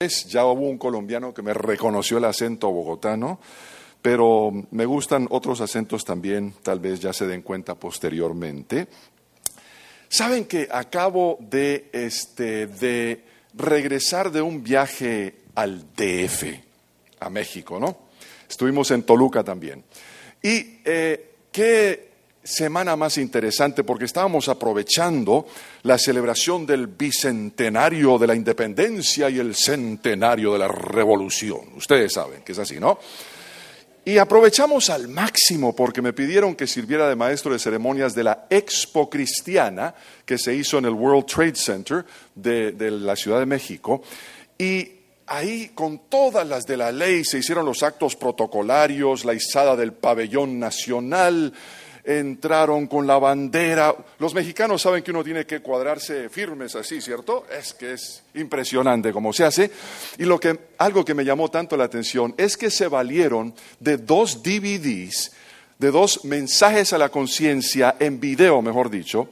Ya hubo un colombiano que me reconoció el acento bogotano, pero me gustan otros acentos también, tal vez ya se den cuenta posteriormente. Saben que acabo de, este, de regresar de un viaje al DF, a México, ¿no? Estuvimos en Toluca también. Y eh, qué semana más interesante porque estábamos aprovechando la celebración del bicentenario de la independencia y el centenario de la revolución. Ustedes saben que es así, ¿no? Y aprovechamos al máximo porque me pidieron que sirviera de maestro de ceremonias de la Expo Cristiana que se hizo en el World Trade Center de, de la Ciudad de México. Y ahí con todas las de la ley se hicieron los actos protocolarios, la izada del pabellón nacional, entraron con la bandera. Los mexicanos saben que uno tiene que cuadrarse firmes así, ¿cierto? Es que es impresionante cómo se hace. Y lo que, algo que me llamó tanto la atención es que se valieron de dos DVDs, de dos mensajes a la conciencia en video, mejor dicho,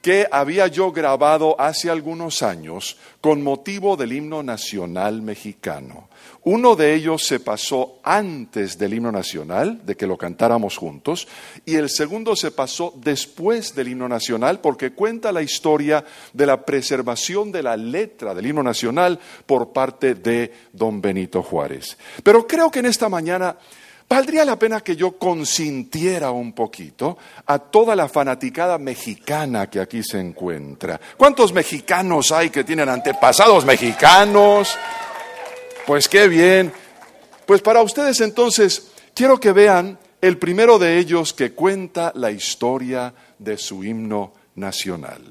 que había yo grabado hace algunos años con motivo del himno nacional mexicano. Uno de ellos se pasó antes del himno nacional, de que lo cantáramos juntos, y el segundo se pasó después del himno nacional porque cuenta la historia de la preservación de la letra del himno nacional por parte de don Benito Juárez. Pero creo que en esta mañana valdría la pena que yo consintiera un poquito a toda la fanaticada mexicana que aquí se encuentra. ¿Cuántos mexicanos hay que tienen antepasados mexicanos? Pues qué bien. Pues para ustedes entonces, quiero que vean el primero de ellos que cuenta la historia de su himno nacional.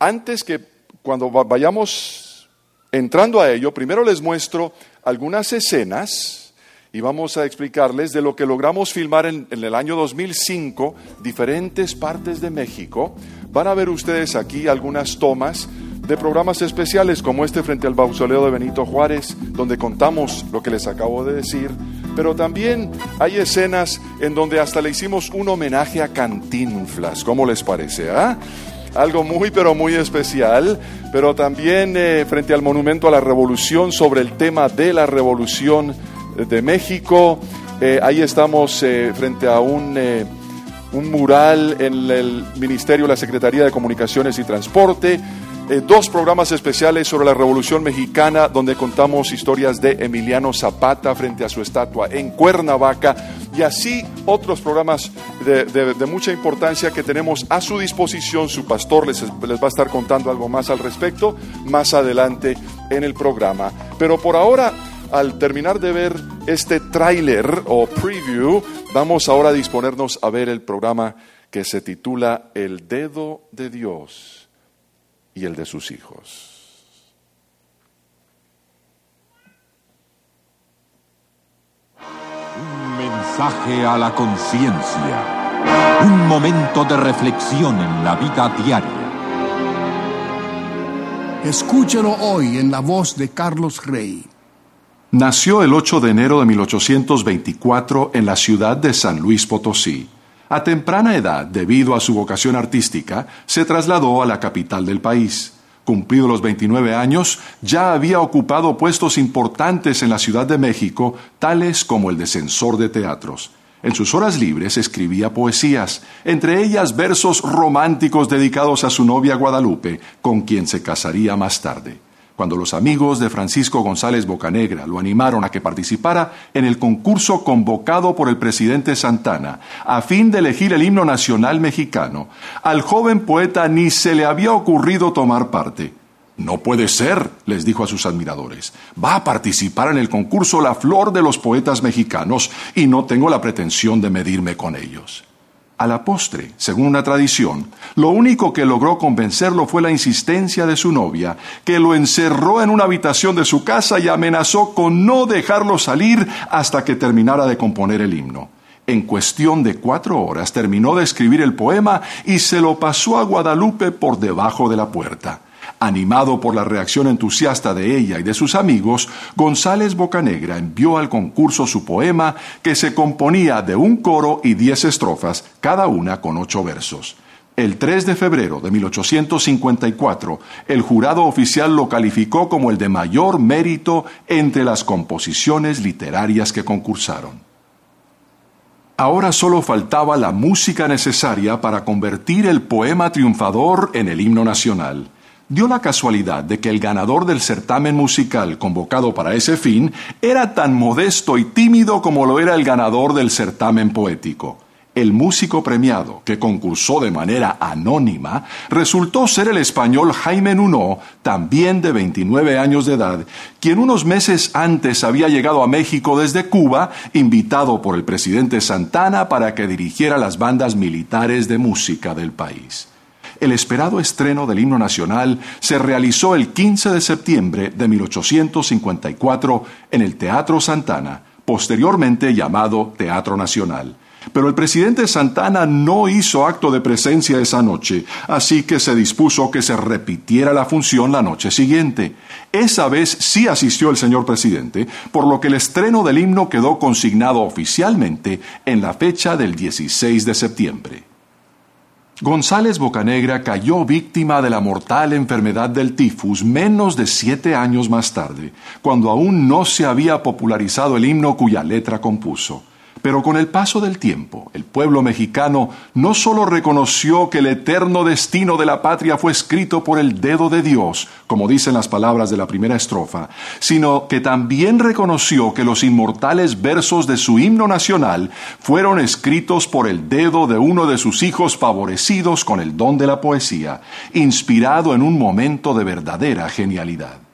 Antes que cuando vayamos entrando a ello, primero les muestro algunas escenas y vamos a explicarles de lo que logramos filmar en, en, el año 2005, diferentes partes de México. Van a ver ustedes aquí algunas tomas de programas especiales como este frente al mausoleo de Benito Juárez, donde contamos lo que les acabo de decir, pero también hay escenas en donde hasta le hicimos un homenaje a Cantinflas, ¿cómo les parece? Ah? Algo muy, pero muy especial, pero también eh, frente al Monumento a la Revolución sobre el tema de la Revolución de México. Eh, ahí estamos eh, frente a un un mural en el Ministerio de la Secretaría de Comunicaciones y Transporte, eh, dos programas especiales sobre la Revolución Mexicana, donde contamos historias de Emiliano Zapata frente a su estatua en Cuernavaca, y así otros programas de, mucha importancia que tenemos a su disposición. Su pastor les, les va a estar contando algo más al respecto más adelante en el programa. Pero por ahora, al terminar de ver este tráiler o preview, vamos ahora a disponernos a ver el programa que se titula El Dedo de Dios y el de sus hijos. Un mensaje a la conciencia. Un momento de reflexión en la vida diaria. Escúchelo hoy en la voz de Carlos Rey. Nació el 8 de enero de 1824 en la ciudad de San Luis Potosí. A temprana edad, debido a su vocación artística, se trasladó a la capital del país. Cumplido los 29 años, ya había ocupado puestos importantes en la Ciudad de México, tales como el de censor de teatros. En sus horas libres escribía poesías, entre ellas versos románticos dedicados a su novia Guadalupe, con quien se casaría más tarde cuando los amigos de Francisco González Bocanegra lo animaron a que participara en el concurso convocado por el presidente Santana a fin de elegir el himno nacional mexicano, al joven poeta ni se le había ocurrido tomar parte. No puede ser, les dijo a sus admiradores. Va a participar en el concurso La Flor de los Poetas Mexicanos y no tengo la pretensión de medirme con ellos. A la postre, según una tradición, lo único que logró convencerlo fue la insistencia de su novia, que lo encerró en una habitación de su casa y amenazó con no dejarlo salir hasta que terminara de componer el himno. En cuestión de cuatro horas terminó de escribir el poema y se lo pasó a Guadalupe por debajo de la puerta. Animado por la reacción entusiasta de ella y de sus amigos, González Bocanegra envió al concurso su poema que se componía de un coro y diez estrofas, cada una con ocho versos. El 3 de febrero de 1854, el jurado oficial lo calificó como el de mayor mérito entre las composiciones literarias que concursaron. Ahora solo faltaba la música necesaria para convertir el poema triunfador en el himno nacional. Dio la casualidad de que el ganador del certamen musical convocado para ese fin era tan modesto y tímido como lo era el ganador del certamen poético. El músico premiado, que concursó de manera anónima, resultó ser el español Jaime Nuno, también de 29 años de edad, quien unos meses antes había llegado a México desde Cuba, invitado por el presidente Santana para que dirigiera las bandas militares de música del país. El esperado estreno del himno nacional se realizó el 15 de septiembre de 1854 en el Teatro Santana, posteriormente llamado Teatro Nacional. Pero el presidente Santana no hizo acto de presencia esa noche, así que se dispuso que se repitiera la función la noche siguiente. Esa vez sí asistió el señor presidente, por lo que el estreno del himno quedó consignado oficialmente en la fecha del 16 de septiembre. González Bocanegra cayó víctima de la mortal enfermedad del tifus menos de siete años más tarde, cuando aún no se había popularizado el himno cuya letra compuso. Pero con el paso del tiempo, el pueblo mexicano no solo reconoció que el eterno destino de la patria fue escrito por el dedo de Dios, como dicen las palabras de la primera estrofa, sino que también reconoció que los inmortales versos de su himno nacional fueron escritos por el dedo de uno de sus hijos favorecidos con el don de la poesía, inspirado en un momento de verdadera genialidad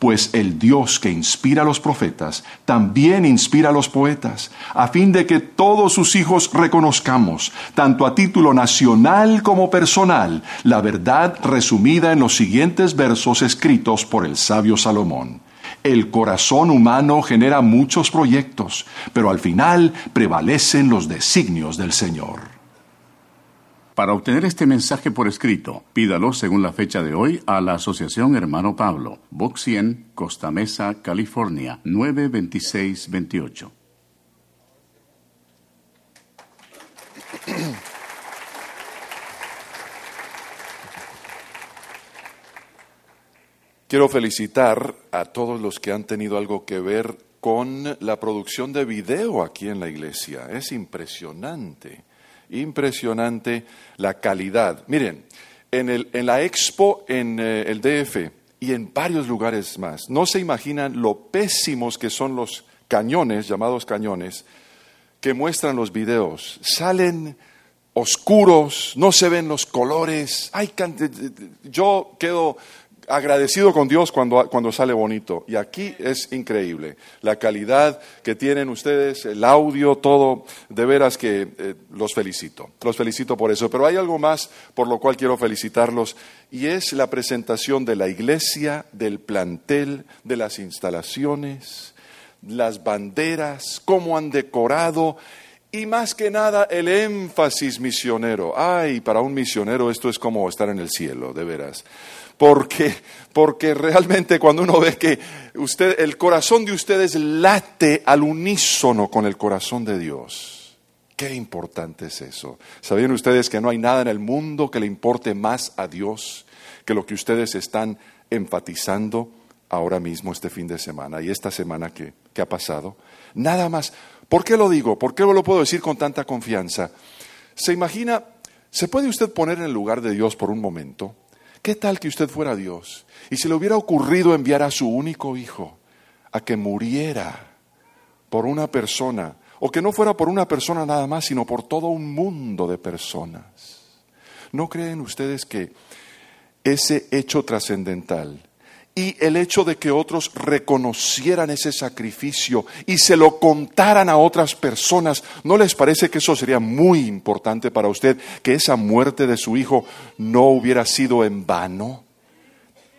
pues el Dios que inspira a los profetas también inspira a los poetas, a fin de que todos sus hijos reconozcamos, tanto a título nacional como personal, la verdad resumida en los siguientes versos escritos por el sabio Salomón. El corazón humano genera muchos proyectos, pero al final prevalecen los designios del Señor. Para obtener este mensaje por escrito, pídalo según la fecha de hoy a la Asociación Hermano Pablo, Box 100, Costa Mesa, California, 92628. Quiero felicitar a todos los que han tenido algo que ver con la producción de video aquí en la iglesia. Es impresionante impresionante la calidad. Miren, en, el, en la expo en eh, el DF y en varios lugares más, no se imaginan lo pésimos que son los cañones, llamados cañones, que muestran los videos. Salen oscuros, no se ven los colores. Ay, yo quedo agradecido con Dios cuando, cuando sale bonito. Y aquí es increíble. La calidad que tienen ustedes, el audio, todo, de veras que eh, los felicito. Los felicito por eso. Pero hay algo más por lo cual quiero felicitarlos y es la presentación de la iglesia, del plantel, de las instalaciones, las banderas, cómo han decorado y más que nada el énfasis misionero. Ay, para un misionero esto es como estar en el cielo, de veras porque, porque realmente cuando uno ve que usted, el corazón de ustedes late al unísono con el corazón de Dios. Qué importante es eso. ¿Sabían ustedes que no hay nada en el mundo que le importe más a Dios que lo que ustedes están enfatizando ahora mismo este fin de semana y esta semana que, que ha pasado? Nada más. ¿Por qué lo digo? ¿Por qué lo puedo decir con tanta confianza? ¿Se imagina, se puede usted poner en el lugar de Dios por un momento? ¿Qué tal que usted fuera Dios y se le hubiera ocurrido enviar a su único hijo a que muriera por una persona, o que no fuera por una persona nada más, sino por todo un mundo de personas? ¿No creen ustedes que ese hecho trascendental y el hecho de que otros reconocieran ese sacrificio y se lo contaran a otras personas, ¿no les parece que eso sería muy importante para usted, que esa muerte de su hijo no hubiera sido en vano?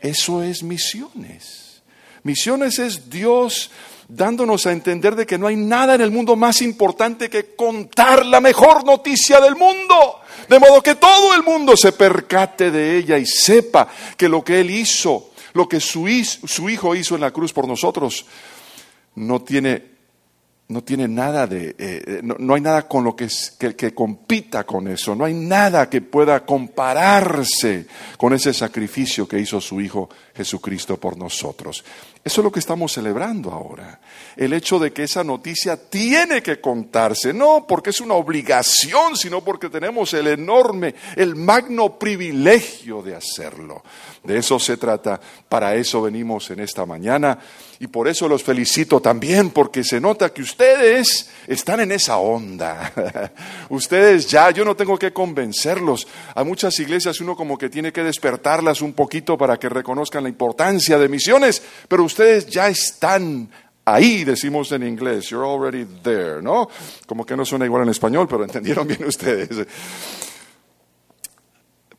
Eso es misiones. Misiones es Dios dándonos a entender de que no hay nada en el mundo más importante que contar la mejor noticia del mundo. De modo que todo el mundo se percate de ella y sepa que lo que Él hizo lo que su, hijo hizo en la cruz por nosotros no tiene no tiene nada de, eh, no, no, hay nada con lo que, que, que, compita con eso, no hay nada que pueda compararse con ese sacrificio que hizo su Hijo Jesucristo por nosotros. Eso es lo que estamos celebrando ahora. El hecho de que esa noticia tiene que contarse, no porque es una obligación, sino porque tenemos el enorme, el magno privilegio de hacerlo. De eso se trata, para eso venimos en esta mañana y por eso los felicito también, porque se nota que ustedes están en esa onda. ustedes ya, yo no tengo que convencerlos. A muchas iglesias uno como que tiene que despertarlas un poquito para que reconozcan la importancia de misiones, pero ustedes ya están ahí, decimos en inglés, you're already there, ¿no? Como que no suena igual en español, pero entendieron bien ustedes.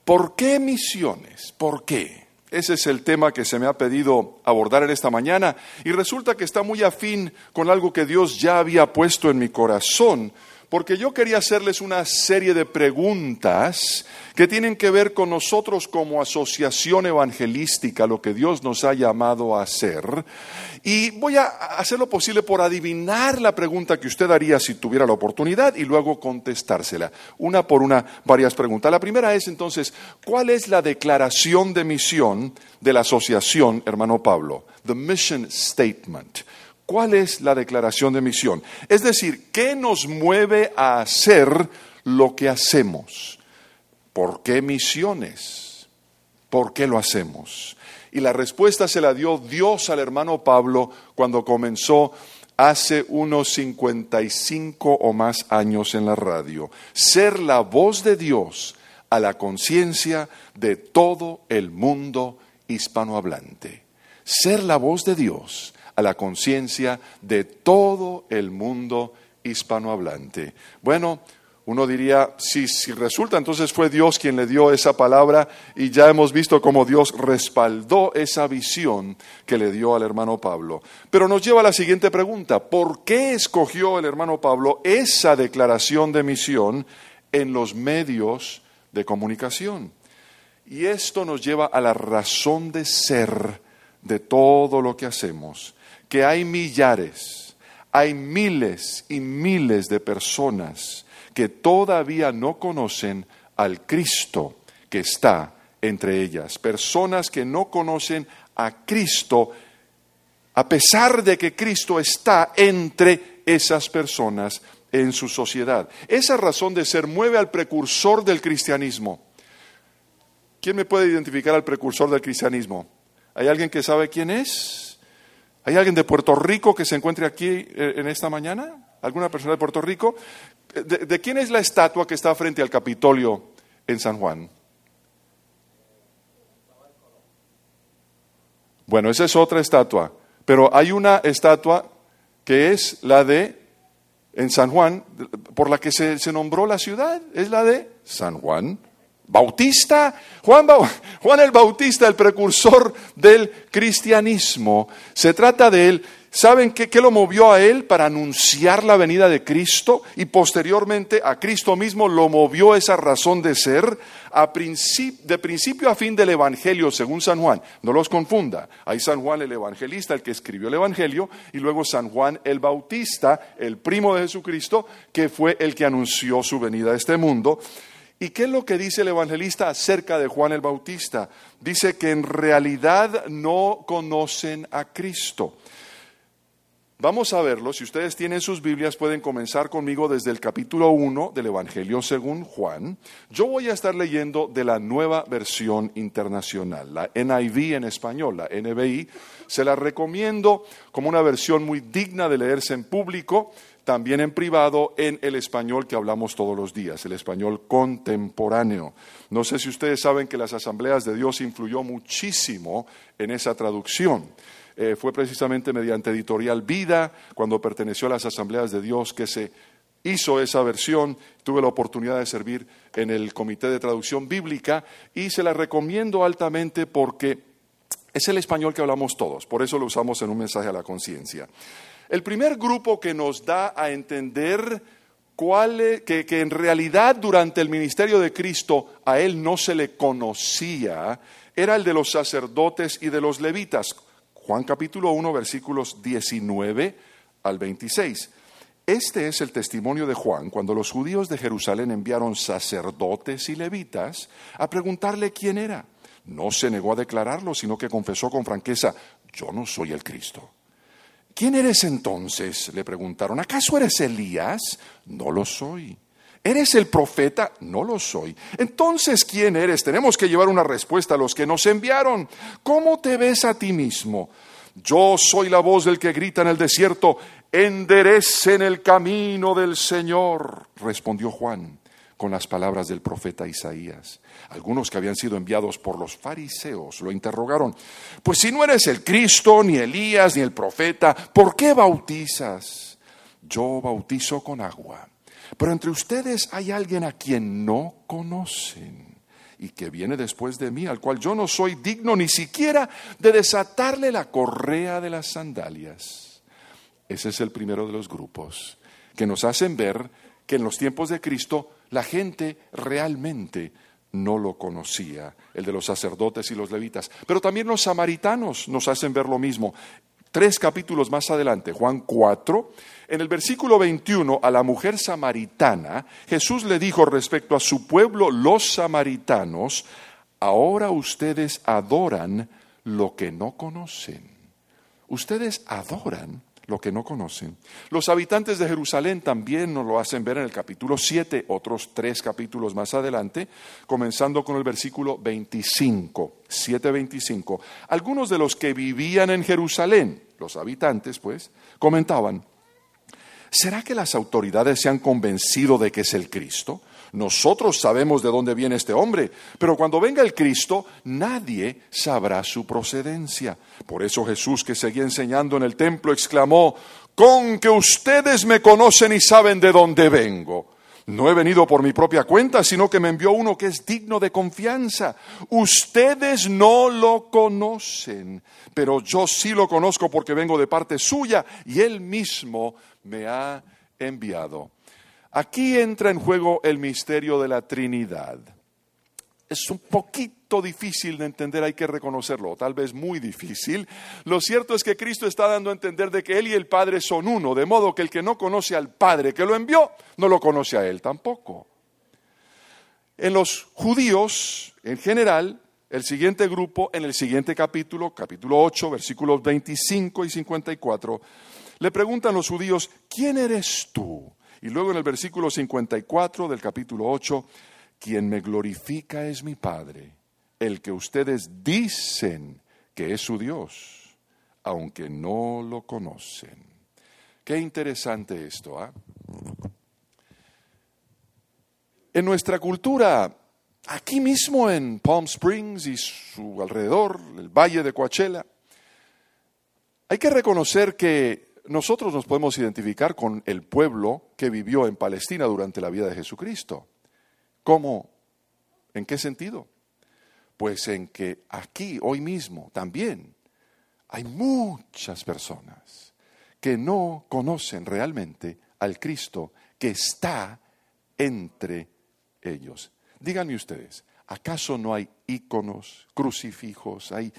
¿Por qué misiones? ¿Por qué? Ese es el tema que se me ha pedido abordar en esta mañana y resulta que está muy afín con algo que Dios ya había puesto en mi corazón porque yo quería hacerles una serie de preguntas que tienen que ver con nosotros como asociación evangelística, lo que Dios nos ha llamado a hacer. Y voy a hacer lo posible por adivinar la pregunta que usted haría si tuviera la oportunidad y luego contestársela. Una por una, varias preguntas. La primera es entonces, ¿cuál es la declaración de misión de la asociación, hermano Pablo? The Mission Statement. ¿Cuál es la declaración de misión? Es decir, ¿qué nos mueve a hacer lo que hacemos? ¿Por qué misiones? ¿Por qué lo hacemos? Y la respuesta se la dio Dios al hermano Pablo cuando comenzó hace unos 55 o más años en la radio. Ser la voz de Dios a la conciencia de todo el mundo hispanohablante. Ser la voz de Dios a la conciencia de todo el mundo hispanohablante. Bueno, uno diría, si, si resulta, entonces fue Dios quien le dio esa palabra y ya hemos visto cómo Dios respaldó esa visión que le dio al hermano Pablo. Pero nos lleva a la siguiente pregunta, ¿por qué escogió el hermano Pablo esa declaración de misión en los medios de comunicación? Y esto nos lleva a la razón de ser de todo lo que hacemos que hay millares, hay miles y miles de personas que todavía no conocen al Cristo que está entre ellas. Personas que no conocen a Cristo a pesar de que Cristo está entre esas personas en su sociedad. Esa razón de ser mueve al precursor del cristianismo. ¿Quién me puede identificar al precursor del cristianismo? ¿Hay alguien que sabe quién es? ¿Hay alguien de Puerto Rico que se encuentre aquí eh, en esta mañana? ¿Alguna persona de Puerto Rico? ¿De, quién es la estatua que está frente al Capitolio en San Juan? Bueno, esa es otra estatua, pero hay una estatua que es la de, en San Juan, por la que se, se nombró la ciudad, es la de San Juan Bautista, Juan, el Bautista, el precursor del cristianismo. Se trata de él. ¿Saben qué, lo movió a él para anunciar la venida de Cristo? Y posteriormente a Cristo mismo lo movió esa razón de ser de principio a fin del Evangelio según San Juan. No los confunda. Hay San Juan el Evangelista, el que escribió el Evangelio, y luego San Juan el Bautista, el primo de Jesucristo, que fue el que anunció su venida a este mundo. ¿Y qué es lo que dice el evangelista acerca de Juan el Bautista? Dice que en realidad no conocen a Cristo. Vamos a verlo. Si ustedes tienen sus Biblias, pueden comenzar conmigo desde el capítulo 1 del Evangelio según Juan. Yo voy a estar leyendo de la nueva versión internacional, la NIV en español, la NBI. Se la recomiendo como una versión muy digna de leerse en público también en privado en el español que hablamos todos los días, el español contemporáneo. No sé si ustedes saben que las asambleas de Dios influyó muchísimo en esa traducción. Eh, fue precisamente mediante Editorial Vida, cuando perteneció a las asambleas de Dios, que se hizo esa versión. Tuve la oportunidad de servir en el Comité de Traducción Bíblica y se la recomiendo altamente porque es el español que hablamos todos, por eso lo usamos en un mensaje a la conciencia. El primer grupo que nos da a entender cuál, que, que en realidad durante el ministerio de Cristo a él no se le conocía era el de los sacerdotes y de los levitas. Juan capítulo 1 versículos 19 al 26. Este es el testimonio de Juan cuando los judíos de Jerusalén enviaron sacerdotes y levitas a preguntarle quién era. No se negó a declararlo, sino que confesó con franqueza, yo no soy el Cristo. ¿Quién eres entonces? le preguntaron. ¿Acaso eres Elías? No lo soy. ¿Eres el profeta? No lo soy. Entonces, ¿quién eres? Tenemos que llevar una respuesta a los que nos enviaron. ¿Cómo te ves a ti mismo? Yo soy la voz del que grita en el desierto, enderecen el camino del Señor, respondió Juan con las palabras del profeta Isaías. Algunos que habían sido enviados por los fariseos lo interrogaron, pues si no eres el Cristo, ni Elías, ni el profeta, ¿por qué bautizas? Yo bautizo con agua, pero entre ustedes hay alguien a quien no conocen y que viene después de mí, al cual yo no soy digno ni siquiera de desatarle la correa de las sandalias. Ese es el primero de los grupos que nos hacen ver que en los tiempos de Cristo la gente realmente no lo conocía, el de los sacerdotes y los levitas. Pero también los samaritanos nos hacen ver lo mismo. Tres capítulos más adelante, Juan 4, en el versículo 21, a la mujer samaritana, Jesús le dijo respecto a su pueblo, los samaritanos, ahora ustedes adoran lo que no conocen. Ustedes adoran lo que no conocen. Los habitantes de Jerusalén también nos lo hacen ver en el capítulo 7, otros tres capítulos más adelante, comenzando con el versículo 25, 7.25. Algunos de los que vivían en Jerusalén, los habitantes pues, comentaban, ¿será que las autoridades se han convencido de que es el Cristo? Nosotros sabemos de dónde viene este hombre, pero cuando venga el Cristo, nadie sabrá su procedencia. Por eso Jesús, que seguía enseñando en el templo, exclamó, con que ustedes me conocen y saben de dónde vengo. No he venido por mi propia cuenta, sino que me envió uno que es digno de confianza. Ustedes no lo conocen, pero yo sí lo conozco porque vengo de parte suya y él mismo me ha enviado. Aquí entra en juego el misterio de la Trinidad. Es un poquito difícil de entender, hay que reconocerlo, tal vez muy difícil. Lo cierto es que Cristo está dando a entender de que Él y el Padre son uno, de modo que el que no conoce al Padre que lo envió, no lo conoce a Él tampoco. En los judíos, en general, el siguiente grupo, en el siguiente capítulo, capítulo 8, versículos 25 y 54, le preguntan los judíos, ¿quién eres tú? Y luego en el versículo 54 del capítulo 8, quien me glorifica es mi Padre, el que ustedes dicen que es su Dios, aunque no lo conocen. Qué interesante esto, ¿ah? En nuestra cultura, aquí mismo en Palm Springs y su alrededor, el valle de Coachella, hay que reconocer que nosotros nos podemos identificar con el pueblo que vivió en Palestina durante la vida de Jesucristo. ¿Cómo? ¿En qué sentido? Pues en que aquí, hoy mismo, también hay muchas personas que no conocen realmente al Cristo que está entre ellos. Díganme ustedes, ¿acaso no hay íconos, crucifijos, hay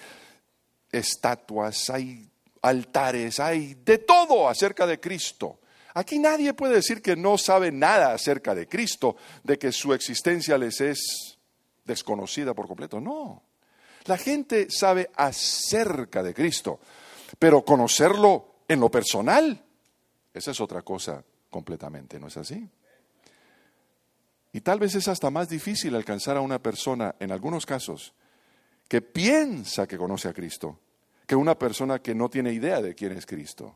estatuas, hay altares, hay de todo acerca de Cristo. Aquí nadie puede decir que no sabe nada acerca de Cristo, de que su existencia les es desconocida por completo. No. La gente sabe acerca de Cristo, pero conocerlo en lo personal, esa es otra cosa completamente, ¿no es así? Y tal vez es hasta más difícil alcanzar a una persona, en algunos casos, que piensa que conoce a Cristo, que una persona que no tiene idea de quién es Cristo,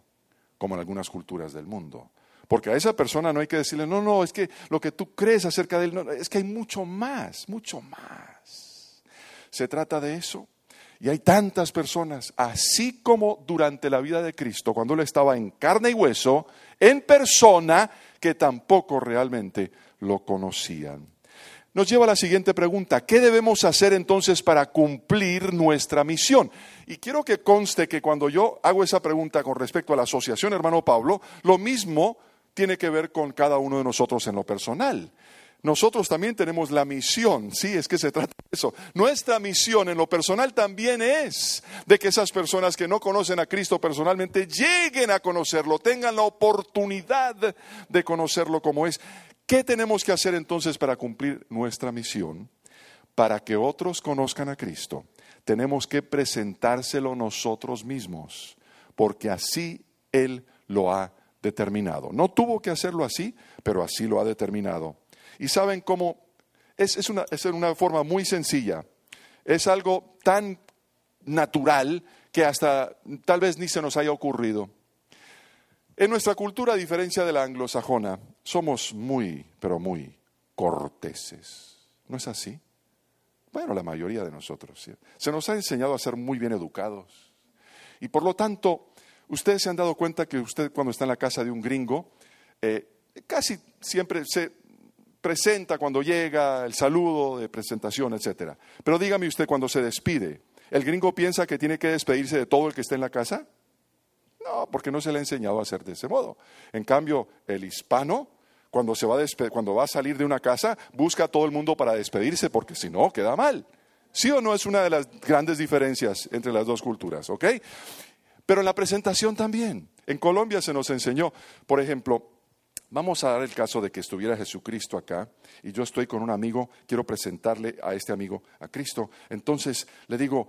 como en algunas culturas del mundo. Porque a esa persona no hay que decirle, no, no, es que lo que tú crees acerca de él, no, es que hay mucho más, mucho más. Se trata de eso. Y hay tantas personas, así como durante la vida de Cristo, cuando Él estaba en carne y hueso, en persona, que tampoco realmente lo conocían nos lleva a la siguiente pregunta. ¿Qué debemos hacer entonces para cumplir nuestra misión? Y quiero que conste que cuando yo hago esa pregunta con respecto a la asociación hermano Pablo, lo mismo tiene que ver con cada uno de nosotros en lo personal. nosotros también tenemos la misión, sí, es que se trata de eso. Nuestra misión en lo personal también es de que esas personas que no conocen a Cristo personalmente lleguen a conocerlo, tengan la oportunidad de conocerlo como es. ¿Qué tenemos que hacer entonces para cumplir nuestra misión? Para que otros conozcan a Cristo, tenemos que presentárselo nosotros mismos, porque así Él lo ha determinado. No tuvo que hacerlo así, pero así lo ha determinado. Y saben cómo es, una, es una forma muy sencilla. Es algo tan natural que hasta tal vez ni se nos haya ocurrido. En nuestra cultura, a diferencia de la anglosajona, somos muy, pero muy corteses. ¿No es así? Bueno, la mayoría de nosotros. Se nos ha enseñado a ser muy bien educados. Y por lo tanto, ustedes se han dado cuenta que usted cuando está en la casa de un gringo, eh, casi siempre se presenta cuando llega, el saludo de presentación, etc. Pero dígame usted cuando se despide, ¿el gringo piensa que tiene que despedirse de todo el que está en la casa? No, porque no se le ha enseñado a hacer de ese modo. En cambio, el hispano, cuando, se va a cuando va a salir de una casa, busca a todo el mundo para despedirse, porque si no, queda mal. ¿Sí o no es una de las grandes diferencias entre las dos culturas? ¿Ok? Pero en la presentación también. En Colombia se nos enseñó, por ejemplo, Vamos a dar el caso de que estuviera Jesucristo acá y yo estoy con un amigo, quiero presentarle a este amigo a Cristo. Entonces le digo,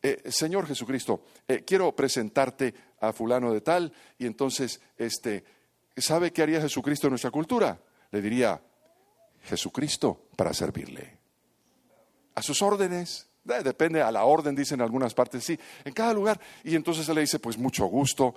eh, Señor Jesucristo, eh, quiero presentarte a fulano de tal y entonces, este, ¿sabe qué haría Jesucristo en nuestra cultura? Le diría, Jesucristo para servirle. A sus órdenes. Eh, depende a la orden, dicen en algunas partes, sí, en cada lugar. Y entonces él le dice, pues mucho gusto,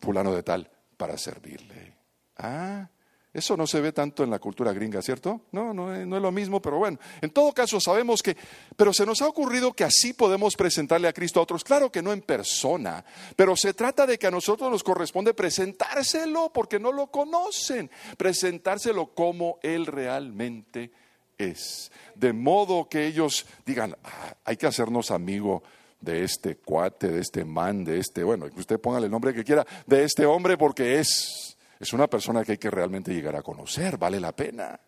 fulano de tal, para servirle. Ah, eso no se ve tanto en la cultura gringa, ¿cierto? No, no, no, es lo mismo, pero bueno, en todo caso sabemos que, pero se nos ha ocurrido que así podemos presentarle a Cristo a otros, claro que no en persona, pero se trata de que a nosotros nos corresponde presentárselo porque no lo conocen, presentárselo como Él realmente es, de modo que ellos digan, ah, hay que hacernos amigo de este cuate, de este man, de este, bueno, usted póngale el nombre que quiera, de este hombre porque es es una persona que hay que realmente llegar a conocer, vale la pena,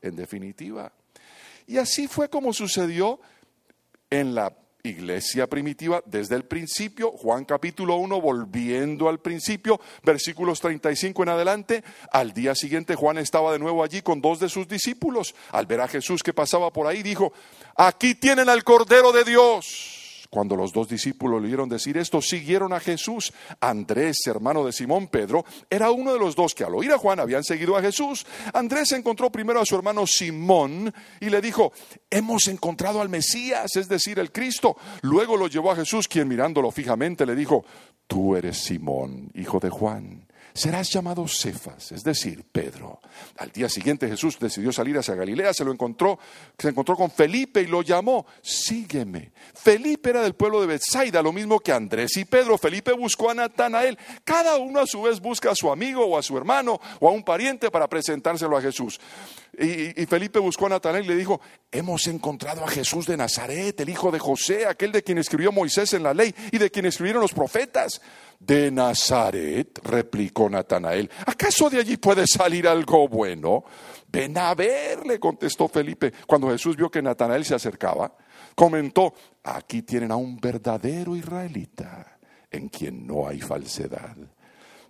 en definitiva. Y así fue como sucedió en la iglesia primitiva desde el principio, Juan capítulo 1, volviendo al principio, versículos 35 en adelante, al día siguiente Juan estaba de nuevo allí con dos de sus discípulos. Al ver a Jesús que pasaba por ahí, dijo, aquí tienen al Cordero de Dios. Cuando los dos discípulos le oyeron decir esto, siguieron a Jesús. Andrés, hermano de Simón Pedro, era uno de los dos que al oír a Juan habían seguido a Jesús. Andrés encontró primero a su hermano Simón y le dijo, hemos encontrado al Mesías, es decir, el Cristo. Luego lo llevó a Jesús, quien mirándolo fijamente le dijo, tú eres Simón, hijo de Juan serás llamado Cefas, es decir, Pedro. Al día siguiente Jesús decidió salir hacia Galilea, se lo encontró, se encontró con Felipe y lo llamó, sígueme. Felipe era del pueblo de Bethsaida, lo mismo que Andrés y Pedro. Felipe buscó a Natanael. Cada uno a su vez busca a su amigo o a su hermano o a un pariente para presentárselo a Jesús. Y, Felipe buscó a Natanael y le dijo, hemos encontrado a Jesús de Nazaret, el hijo de José, aquel de quien escribió Moisés en la ley y de quien escribieron los profetas. De Nazaret, replicó Natanael, ¿acaso de allí puede salir algo bueno? Ven a ver, le contestó Felipe. Cuando Jesús vio que Natanael se acercaba, comentó, aquí tienen a un verdadero israelita en quien no hay falsedad.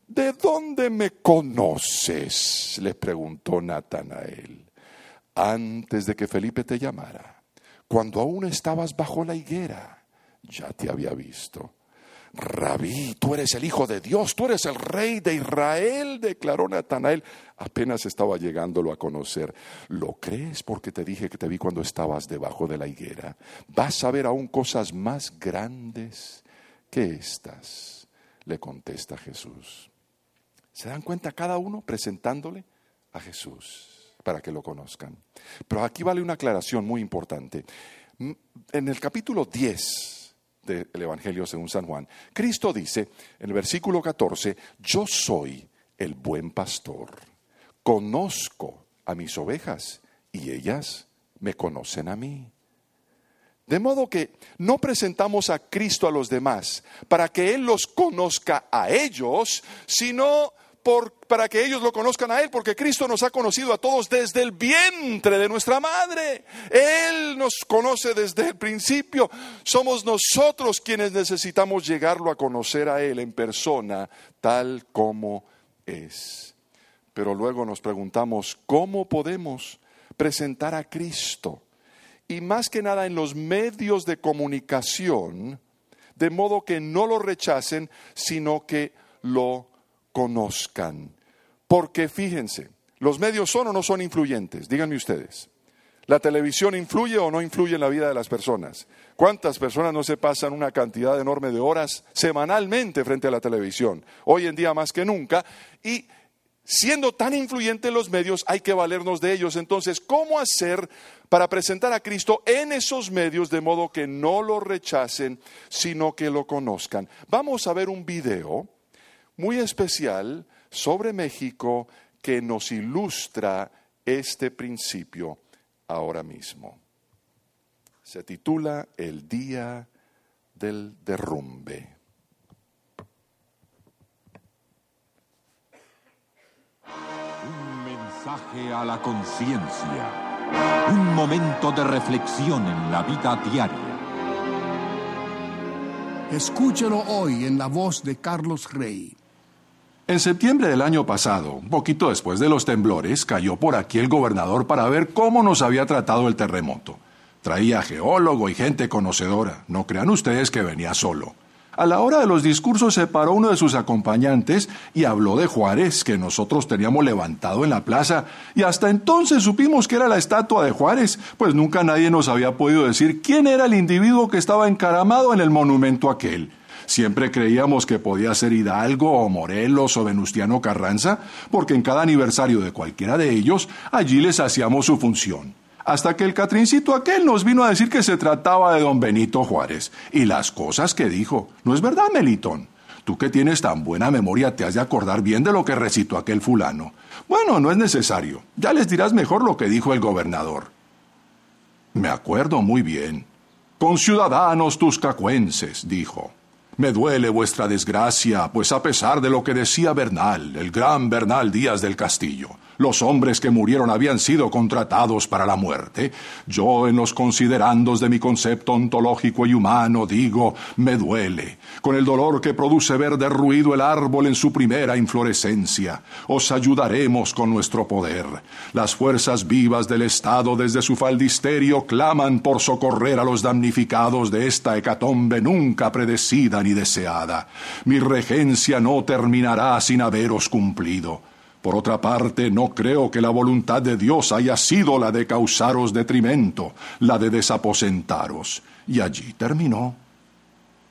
¿De dónde me conoces? le preguntó Natanael. Antes de que Felipe te llamara, cuando aún estabas bajo la higuera, ya te había visto. Rabí, tú eres el Hijo de Dios, tú eres el Rey de Israel, declaró Natanael. Apenas estaba llegándolo a conocer. ¿Lo crees porque te dije que te vi cuando estabas debajo de la higuera? Vas a ver aún cosas más grandes que estas, le contesta Jesús. ¿Se dan cuenta cada uno presentándole a Jesús para que lo conozcan? Pero aquí vale una aclaración muy importante. En el capítulo 10 del Evangelio según San Juan, Cristo dice en el versículo 14, yo soy el buen pastor, conozco a mis ovejas y ellas me conocen a mí. De modo que no presentamos a Cristo a los demás para que Él los conozca a ellos, sino por, para que ellos lo conozcan a Él, porque Cristo nos ha conocido a todos desde el vientre de nuestra madre. Él nos conoce desde el principio. Somos nosotros quienes necesitamos llegarlo a conocer a Él en persona, tal como es. Pero luego nos preguntamos, ¿cómo podemos presentar a Cristo? Y más que nada en los medios de comunicación, de modo que no lo rechacen, sino que lo conozcan. Porque fíjense, los medios son o no son influyentes, díganme ustedes. ¿La televisión influye o no influye en la vida de las personas? ¿Cuántas personas no se pasan una cantidad enorme de horas semanalmente frente a la televisión? Hoy en día más que nunca. Y siendo tan influyentes los medios, hay que valernos de ellos. Entonces, ¿cómo hacer para presentar a Cristo en esos medios de modo que no lo rechacen, sino que lo conozcan? Vamos a ver un video muy especial sobre México que nos ilustra este principio ahora mismo. Se titula El Día del Derrumbe. Un mensaje a la conciencia. Un momento de reflexión en la vida diaria. Escúchelo hoy en la voz de Carlos Rey. En septiembre del año pasado, un poquito después de los temblores, cayó por aquí el gobernador para ver cómo nos había tratado el terremoto. Traía geólogo y gente conocedora. No crean ustedes que venía solo. A la hora de los discursos se paró uno de sus acompañantes y habló de Juárez, que nosotros teníamos levantado en la plaza, y hasta entonces supimos que era la estatua de Juárez, pues nunca nadie nos había podido decir quién era el individuo que estaba encaramado en el monumento aquel. Siempre creíamos que podía ser Hidalgo o Morelos o Venustiano Carranza, porque en cada aniversario de cualquiera de ellos, allí les hacíamos su función. Hasta que el Catrincito aquel nos vino a decir que se trataba de don Benito Juárez. Y las cosas que dijo. ¿No es verdad, Melitón? Tú que tienes tan buena memoria te has de acordar bien de lo que recitó aquel fulano. Bueno, no es necesario. Ya les dirás mejor lo que dijo el gobernador. Me acuerdo muy bien. Con ciudadanos tuscacuenses, dijo. Me duele vuestra desgracia, pues a pesar de lo que decía Bernal, el gran Bernal Díaz del Castillo, los hombres que murieron habían sido contratados para la muerte. Yo, en los considerandos de mi concepto ontológico y humano, digo, me duele, con el dolor que produce ver derruido el árbol en su primera inflorescencia. Os ayudaremos con nuestro poder. Las fuerzas vivas del Estado desde su faldisterio claman por socorrer a los damnificados de esta hecatombe nunca predecida ni deseada. Mi regencia no terminará sin haberos cumplido. Por otra parte, no creo que la voluntad de Dios haya sido la de causaros detrimento, la de desaposentaros. Y allí terminó.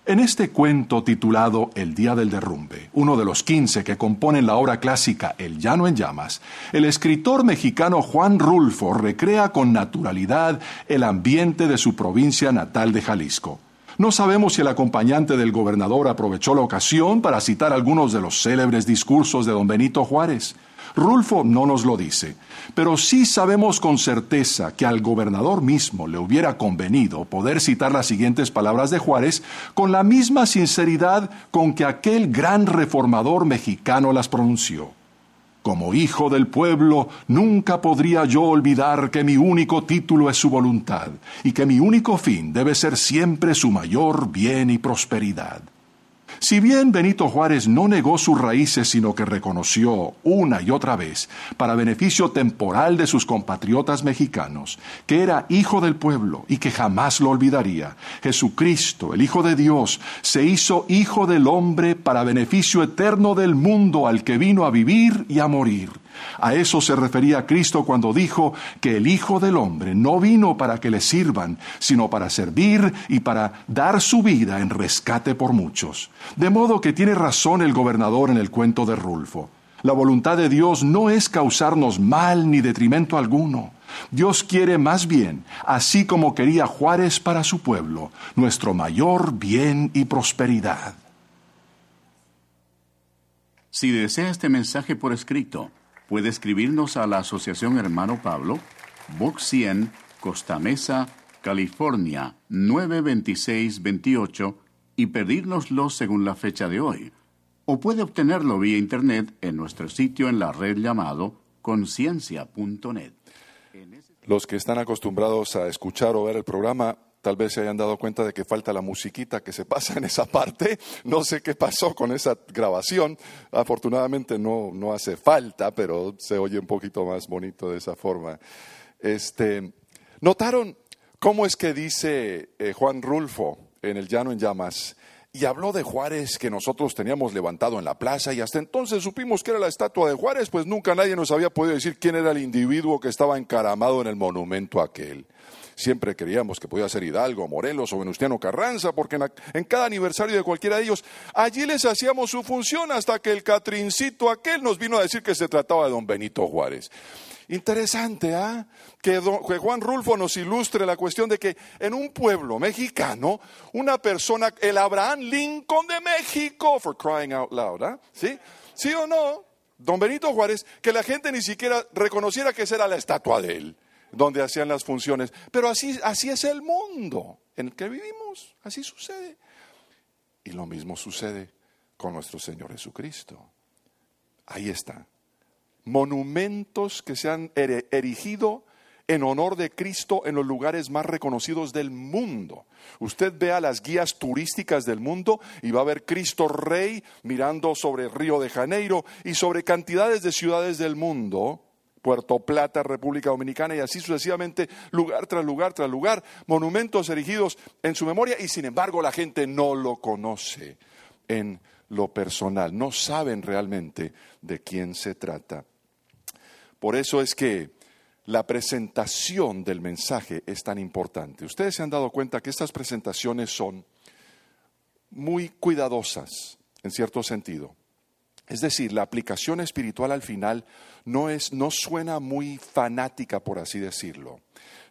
En este cuento titulado El Día del Derrumbe, uno de los quince que componen la obra clásica El Llano en Llamas, el escritor mexicano Juan Rulfo recrea con naturalidad el ambiente de su provincia natal de Jalisco. No sabemos si el acompañante del gobernador aprovechó la ocasión para citar algunos de los célebres discursos de don Benito Juárez. Rulfo no nos lo dice, pero sí sabemos con certeza que al gobernador mismo le hubiera convenido poder citar las siguientes palabras de Juárez con la misma sinceridad con que aquel gran reformador mexicano las pronunció. Como hijo del pueblo, nunca podría yo olvidar que mi único título es su voluntad y que mi único fin debe ser siempre su mayor bien y prosperidad. Si bien Benito Juárez no negó sus raíces, sino que reconoció una y otra vez, para beneficio temporal de sus compatriotas mexicanos, que era hijo del pueblo y que jamás lo olvidaría, Jesucristo, el Hijo de Dios, se hizo hijo del hombre para beneficio eterno del mundo al que vino a vivir y a morir. A eso se refería Cristo cuando dijo que el Hijo del Hombre no vino para que le sirvan, sino para servir y para dar su vida en rescate por muchos. De modo que tiene razón el gobernador en el cuento de Rulfo. La voluntad de Dios no es causarnos mal ni detrimento alguno. Dios quiere más bien, así como quería Juárez para su pueblo, nuestro mayor bien y prosperidad. Si desea este mensaje por escrito, puede escribirnos a la Asociación Hermano Pablo, Box 100, Costa Mesa, California 92628 y pedírnoslo según la fecha de hoy. o puede obtenerlo vía Internet en nuestro sitio en la red llamado conciencia.net. Los que están acostumbrados a escuchar o ver el programa tal vez se hayan dado cuenta de que falta la musiquita que se pasa en esa parte. No sé qué pasó con esa grabación. Afortunadamente no, no hace falta, pero se oye un poquito más bonito de esa forma. Este, ¿Notaron cómo es que dice eh, Juan Rulfo en El Llano en Llamas? y habló de Juárez que nosotros teníamos levantado en la plaza y hasta entonces supimos que era la estatua de Juárez, pues nunca nadie nos había podido decir quién era el individuo que estaba encaramado en el monumento aquel. Siempre creíamos que podía ser Hidalgo, Morelos o Venustiano Carranza, porque en, cada aniversario de cualquiera de ellos, allí les hacíamos su función hasta que el Catrincito aquel nos vino a decir que se trataba de don Benito Juárez. Interesante, ¿ah? Que, Juan Rulfo nos ilustre la cuestión de que en un pueblo mexicano, una persona, el Abraham Lincoln de México, for crying out loud, ¿ah? ¿Sí? ¿Sí o no? Don Benito Juárez, que la gente ni siquiera reconociera que esa era la estatua de él, donde hacían las funciones. Pero así, así es el mundo en el que vivimos, así sucede. Y lo mismo sucede con nuestro Señor Jesucristo. Ahí está monumentos que se han erigido en honor de Cristo en los lugares más reconocidos del mundo. Usted vea las guías turísticas del mundo y va a ver Cristo Rey mirando sobre Río de Janeiro y sobre cantidades de ciudades del mundo, Puerto Plata, República Dominicana y así sucesivamente, lugar tras lugar tras lugar, monumentos erigidos en su memoria y sin embargo la gente no lo conoce en lo personal, no saben realmente de quién se trata. Por eso es que la presentación del mensaje es tan importante. Ustedes se han dado cuenta que estas presentaciones son muy cuidadosas, en cierto sentido. Es decir, la aplicación espiritual al final no, es, no suena muy fanática, por así decirlo.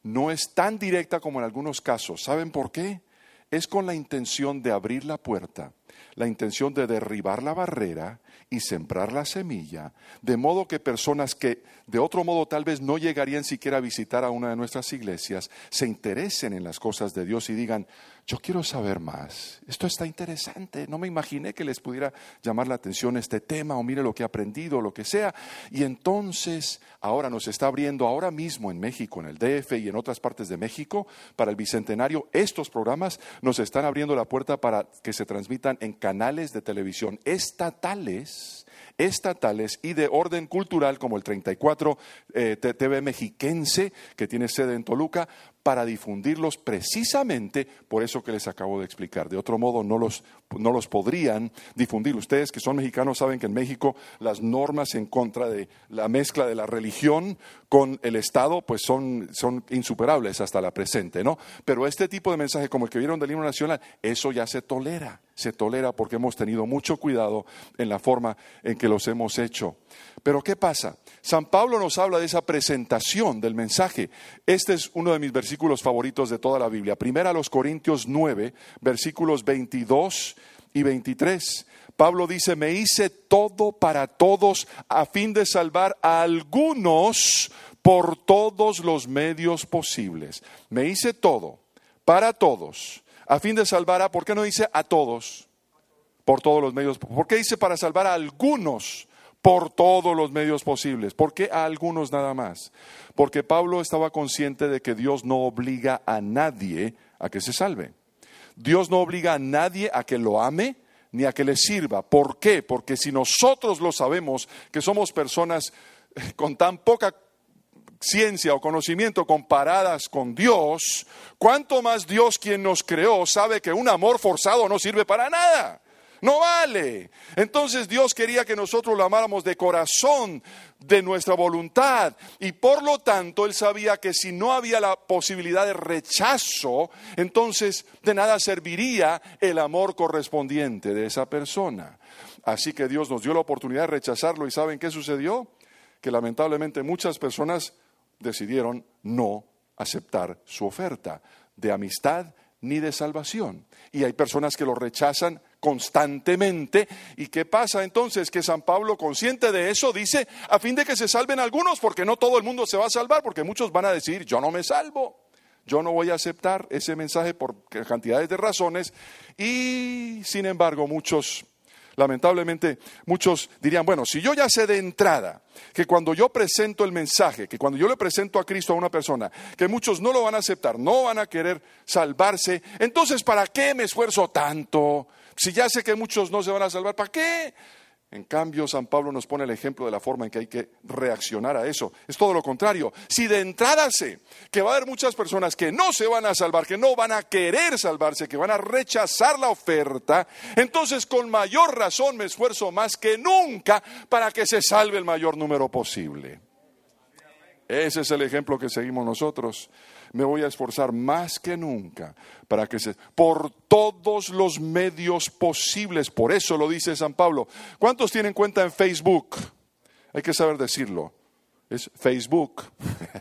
No es tan directa como en algunos casos. ¿Saben por qué? Es con la intención de abrir la puerta, la intención de derribar la barrera y sembrar la semilla, de modo que personas que de otro modo tal vez no llegarían siquiera a visitar a una de nuestras iglesias, se interesen en las cosas de Dios y digan, yo quiero saber más, esto está interesante, no me imaginé que les pudiera llamar la atención este tema o mire lo que he aprendido, lo que sea. Y entonces ahora nos está abriendo, ahora mismo en México, en el DF y en otras partes de México, para el Bicentenario, estos programas nos están abriendo la puerta para que se transmitan en canales de televisión estatales estatales y de orden cultural como el 34 eh, TV mexiquense que tiene sede en Toluca para difundirlos precisamente por eso que les acabo de explicar. De otro modo no los, no los podrían difundir. Ustedes que son mexicanos saben que en México las normas en contra de la mezcla de la religión con el Estado pues son, son insuperables hasta la presente, ¿no? Pero este tipo de mensaje como el que vieron del himno nacional, eso ya se tolera, se tolera porque hemos tenido mucho cuidado en la forma en que los hemos hecho. Pero ¿qué pasa? San Pablo nos habla de esa presentación del mensaje. Este es uno de mis versículos favoritos de toda la Biblia. Primera a los Corintios 9, versículos 22 y 23. Pablo dice, me hice todo para todos a fin de salvar a algunos por todos los medios posibles. Me hice todo para todos a fin de salvar a, ¿por qué no dice a todos? Por todos los medios. ¿Por qué dice para salvar a algunos? Por todos los medios posibles. ¿Por qué a algunos nada más? Porque Pablo estaba consciente de que Dios no obliga a nadie a que se salve. Dios no obliga a nadie a que lo ame ni a que le sirva. ¿Por qué? Porque si nosotros lo sabemos, que somos personas con tan poca ciencia o conocimiento comparadas con Dios, ¿cuánto más Dios quien nos creó sabe que un amor forzado no sirve para nada? No vale. Entonces Dios quería que nosotros lo amáramos de corazón, de nuestra voluntad. Y por lo tanto Él sabía que si no había la posibilidad de rechazo, entonces de nada serviría el amor correspondiente de esa persona. Así que Dios nos dio la oportunidad de rechazarlo y ¿saben qué sucedió? Que lamentablemente muchas personas decidieron no aceptar su oferta de amistad ni de salvación. Y hay personas que lo rechazan constantemente. ¿Y qué pasa entonces? Que San Pablo, consciente de eso, dice, a fin de que se salven algunos, porque no todo el mundo se va a salvar, porque muchos van a decir, yo no me salvo, yo no voy a aceptar ese mensaje por cantidades de razones, y sin embargo muchos Lamentablemente, muchos dirían, bueno, si yo ya sé de entrada que cuando yo presento el mensaje, que cuando yo le presento a Cristo a una persona, que muchos no lo van a aceptar, no van a querer salvarse, entonces ¿para qué me esfuerzo tanto? Si ya sé que muchos no se van a salvar, ¿para qué? En cambio, San Pablo nos pone el ejemplo de la forma en que hay que reaccionar a eso. Es todo lo contrario. Si de entrada sé que va a haber muchas personas que no se van a salvar, que no van a querer salvarse, que van a rechazar la oferta, entonces con mayor razón me esfuerzo más que nunca para que se salve el mayor número posible. Ese es el ejemplo que seguimos nosotros me voy a esforzar más que nunca para que se, por todos los medios posibles, por eso lo dice San Pablo. ¿Cuántos tienen cuenta en Facebook? Hay que saber decirlo es Facebook.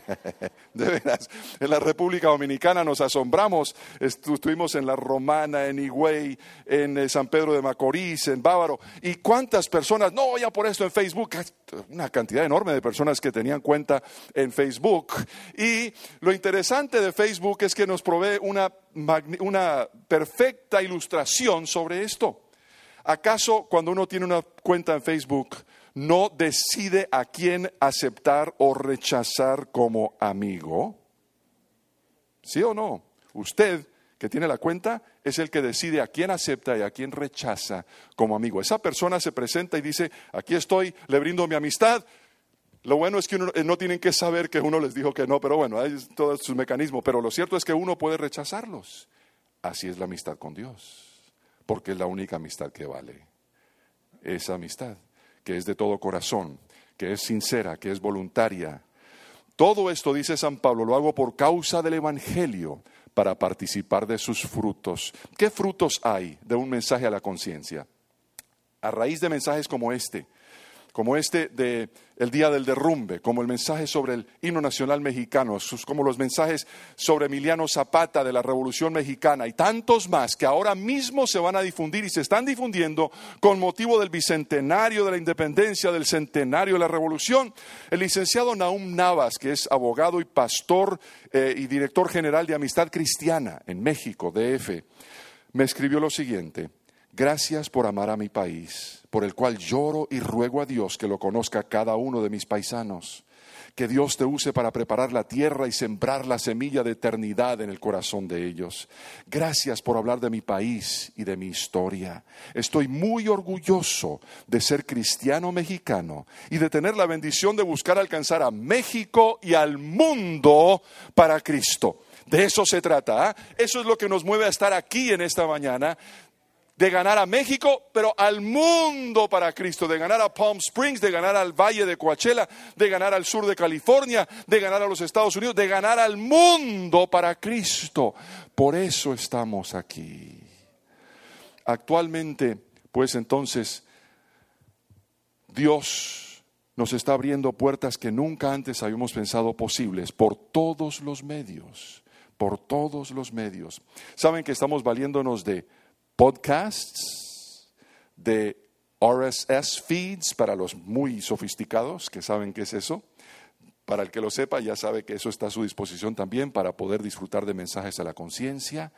de veras, en la República Dominicana nos asombramos. Estuvimos en la Romana, en Higüey, en eh, San Pedro de Macorís, en Bávaro. ¿Y cuántas personas? No, ya por esto en Facebook. Una cantidad enorme de personas que tenían cuenta en Facebook. Y lo interesante de Facebook es que nos provee una, una perfecta ilustración sobre esto. ¿Acaso cuando uno tiene una cuenta en Facebook, no decide a quién aceptar o rechazar como amigo? ¿Sí o no? Usted que tiene la cuenta es el que decide a quién acepta y a quién rechaza como amigo. Esa persona se presenta y dice, aquí estoy, le brindo mi amistad. Lo bueno es que uno, eh, no tienen que saber que uno les dijo que no, pero bueno, hay todos sus mecanismos. Pero lo cierto es que uno puede rechazarlos. Así es la amistad con Dios, porque es la única amistad que vale. Esa amistad que es de todo corazón, que es sincera, que es voluntaria. Todo esto, dice San Pablo, lo hago por causa del Evangelio, para participar de sus frutos. ¿Qué frutos hay de un mensaje a la conciencia? A raíz de mensajes como este, como este de el día del derrumbe, como el mensaje sobre el himno nacional mexicano, como los mensajes sobre Emiliano Zapata de la Revolución Mexicana y tantos más que ahora mismo se van a difundir y se están difundiendo con motivo del bicentenario de la independencia, del centenario de la Revolución. El licenciado Naum Navas, que es abogado y pastor eh, y director general de Amistad Cristiana en México, DF, me escribió lo siguiente. Gracias por amar a mi país, por el cual lloro y ruego a Dios que lo conozca cada uno de mis paisanos. Que Dios te use para preparar la tierra y sembrar la semilla de eternidad en el corazón de ellos. Gracias por hablar de mi país y de mi historia. Estoy muy orgulloso de ser cristiano mexicano y de tener la bendición de buscar alcanzar a México y al mundo para Cristo. De eso se trata. ¿ah? Eso es lo que nos mueve a estar aquí en esta mañana, de ganar a México, pero al mundo para Cristo, de ganar a Palm Springs, de ganar al Valle de Coachella, de ganar al sur de California, de ganar a los Estados Unidos, de ganar al mundo para Cristo. Por eso estamos aquí. Actualmente, pues entonces, Dios nos está abriendo puertas que nunca antes habíamos pensado posibles por todos los medios, por todos los medios. Saben que estamos valiéndonos de podcasts, de RSS feeds para los muy sofisticados que saben qué es eso. Para el que lo sepa, ya sabe que eso está a su disposición también para poder disfrutar de mensajes a la conciencia.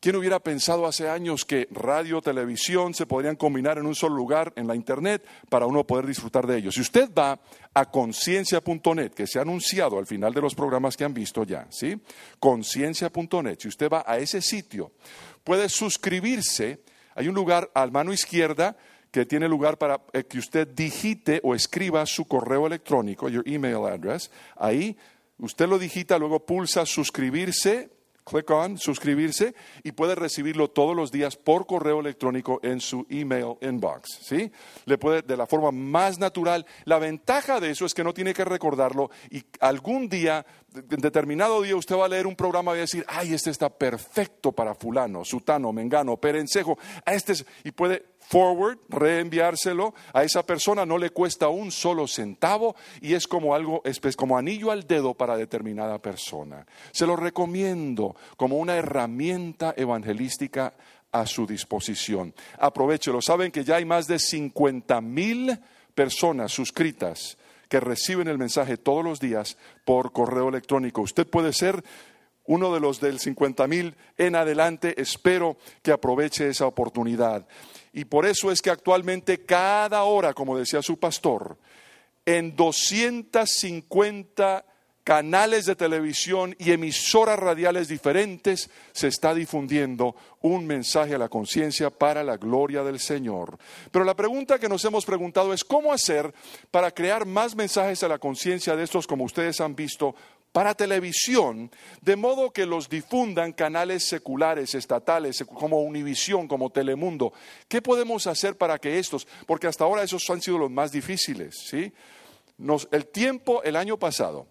¿Quién hubiera pensado hace años que radio, televisión se podrían combinar en un solo lugar en la Internet para uno poder disfrutar de ellos? Si usted va a conciencia.net, que se ha anunciado al final de los programas que han visto ya, ¿sí? Conciencia.net, si usted va a ese sitio, puede suscribirse. Hay un lugar a mano izquierda que tiene lugar para eh, que usted digite o escriba su correo electrónico, your email address. Ahí usted lo digita, luego pulsa suscribirse click on suscribirse y puede recibirlo todos los días por correo electrónico en su email inbox. ¿sí? Le puede de la forma más natural. La ventaja de eso es que no tiene que recordarlo y algún día, en determinado día, usted va a leer un programa y va a decir, ay, este está perfecto para fulano, sutano, mengano, perencejo. Este y puede forward, reenviárselo a esa persona, no le cuesta un solo centavo y es como algo, es como anillo al dedo para determinada persona. Se lo recomiendo como una herramienta evangelística a su disposición. Aprovechelo. Saben que ya hay más de 50 mil personas suscritas que reciben el mensaje todos los días por correo electrónico. Usted puede ser uno de los del 50 mil en adelante. Espero que aproveche esa oportunidad. Y por eso es que actualmente cada hora, como decía su pastor, en 250 canales de televisión y emisoras radiales diferentes se está difundiendo un mensaje a la conciencia para la gloria del Señor. Pero la pregunta que nos hemos preguntado es cómo hacer para crear más mensajes a la conciencia de estos como ustedes han visto para televisión, de modo que los difundan canales seculares, estatales, como Univisión, como Telemundo. ¿Qué podemos hacer para que estos, porque hasta ahora esos han sido los más difíciles, ¿sí? el tiempo, el año pasado,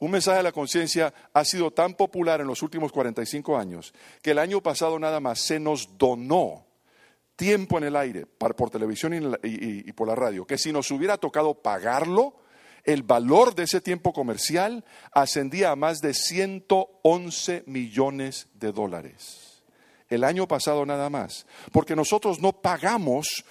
un mensaje a la conciencia ha sido tan popular en los últimos 45 años que el año pasado nada más se nos donó tiempo en el aire por televisión y, y por la radio, que si nos hubiera tocado pagarlo, el valor de ese tiempo comercial ascendía a más de 111 millones de dólares. El año pasado nada más, porque nosotros no pagamos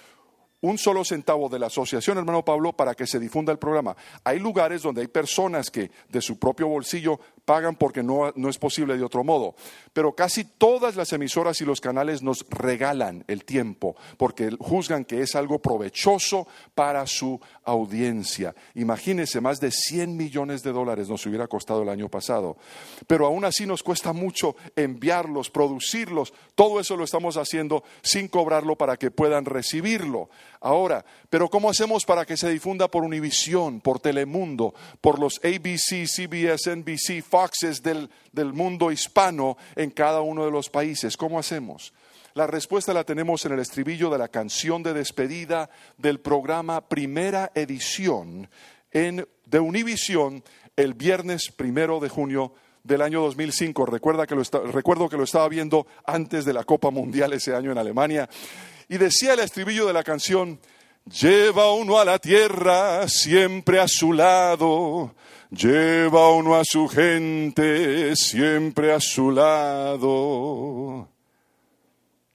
un solo centavo de la asociación, hermano Pablo, para que se difunda el programa. Hay lugares donde hay personas que de su propio bolsillo pagan porque no, es posible de otro modo. Pero casi todas las emisoras y los canales nos regalan el tiempo porque juzgan que es algo provechoso para su audiencia. Imagínense, más de 100 millones de dólares nos hubiera costado el año pasado. Pero aún así nos cuesta mucho enviarlos, producirlos. Todo eso lo estamos haciendo sin cobrarlo para que puedan recibirlo. Ahora, pero ¿cómo hacemos para que se difunda por Univisión, por Telemundo, por los ABC, CBS, NBC, Foxes del, del mundo hispano en cada uno de los países? ¿Cómo hacemos? La respuesta la tenemos en el estribillo de la canción de despedida del programa Primera Edición en, de Univisión el viernes primero de junio del año 2005. Recuerda que lo recuerdo que lo estaba viendo antes de la Copa Mundial ese año en Alemania y decía el estribillo de la canción, lleva uno a la tierra siempre a su lado, lleva uno a su gente siempre a su lado.